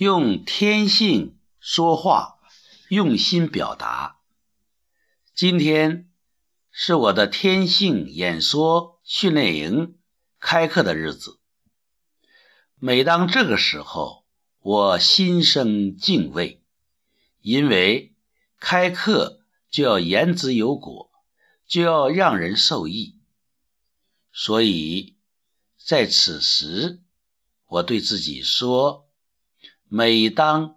用天性说话，用心表达。今天是我的天性演说训练营开课的日子。每当这个时候，我心生敬畏，因为开课就要言之有果，就要让人受益。所以在此时，我对自己说。每当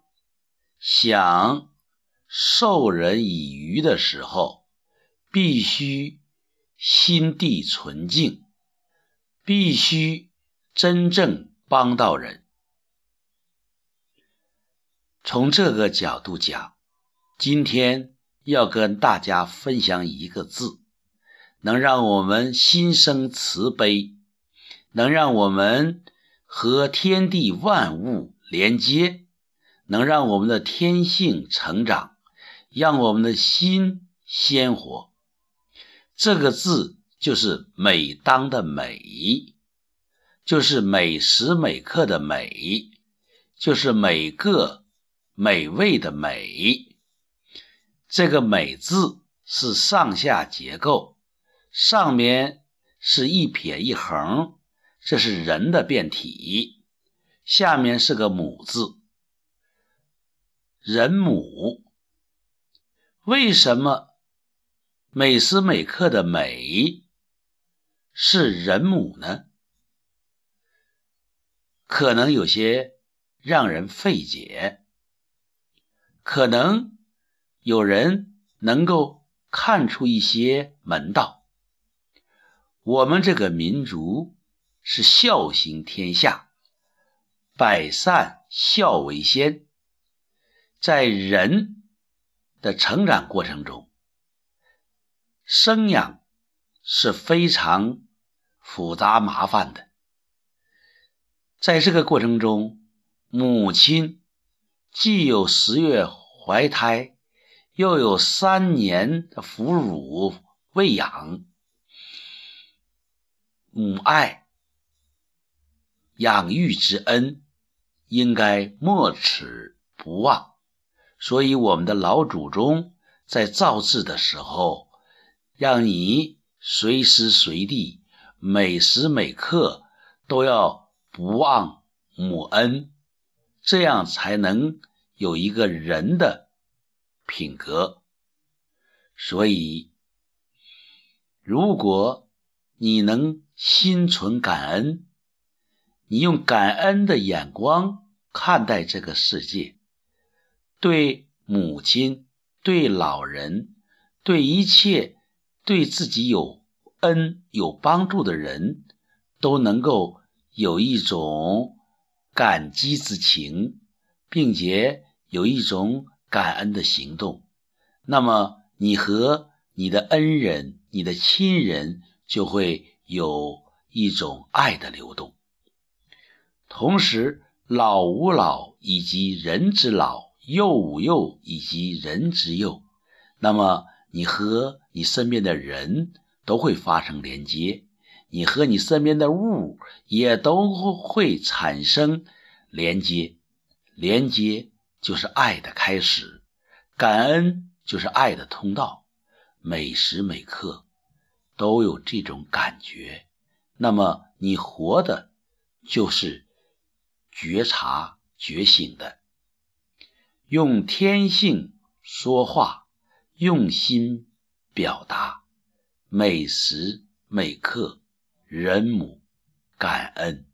想授人以渔的时候，必须心地纯净，必须真正帮到人。从这个角度讲，今天要跟大家分享一个字，能让我们心生慈悲，能让我们和天地万物。连接能让我们的天性成长，让我们的心鲜活。这个字就是“每当”的“每”，就是每时每刻的“每”，就是每个美味的“美”。这个“每”字是上下结构，上面是一撇一横，这是人的变体。下面是个母字，人母。为什么每时每刻的美是人母呢？可能有些让人费解，可能有人能够看出一些门道。我们这个民族是孝行天下。百善孝为先，在人的成长过程中，生养是非常复杂麻烦的。在这个过程中，母亲既有十月怀胎，又有三年的哺乳喂养，母爱养育之恩。应该莫齿不忘，所以我们的老祖宗在造字的时候，让你随时随地、每时每刻都要不忘母恩，这样才能有一个人的品格。所以，如果你能心存感恩，你用感恩的眼光。看待这个世界，对母亲、对老人、对一切对自己有恩有帮助的人，都能够有一种感激之情，并且有一种感恩的行动。那么，你和你的恩人、你的亲人就会有一种爱的流动，同时。老吾老以及人之老，幼吾幼以及人之幼。那么，你和你身边的人都会发生连接，你和你身边的物也都会产生连接。连接就是爱的开始，感恩就是爱的通道。每时每刻都有这种感觉，那么你活的就是。觉察、觉醒的，用天性说话，用心表达，每时每刻，人母感恩。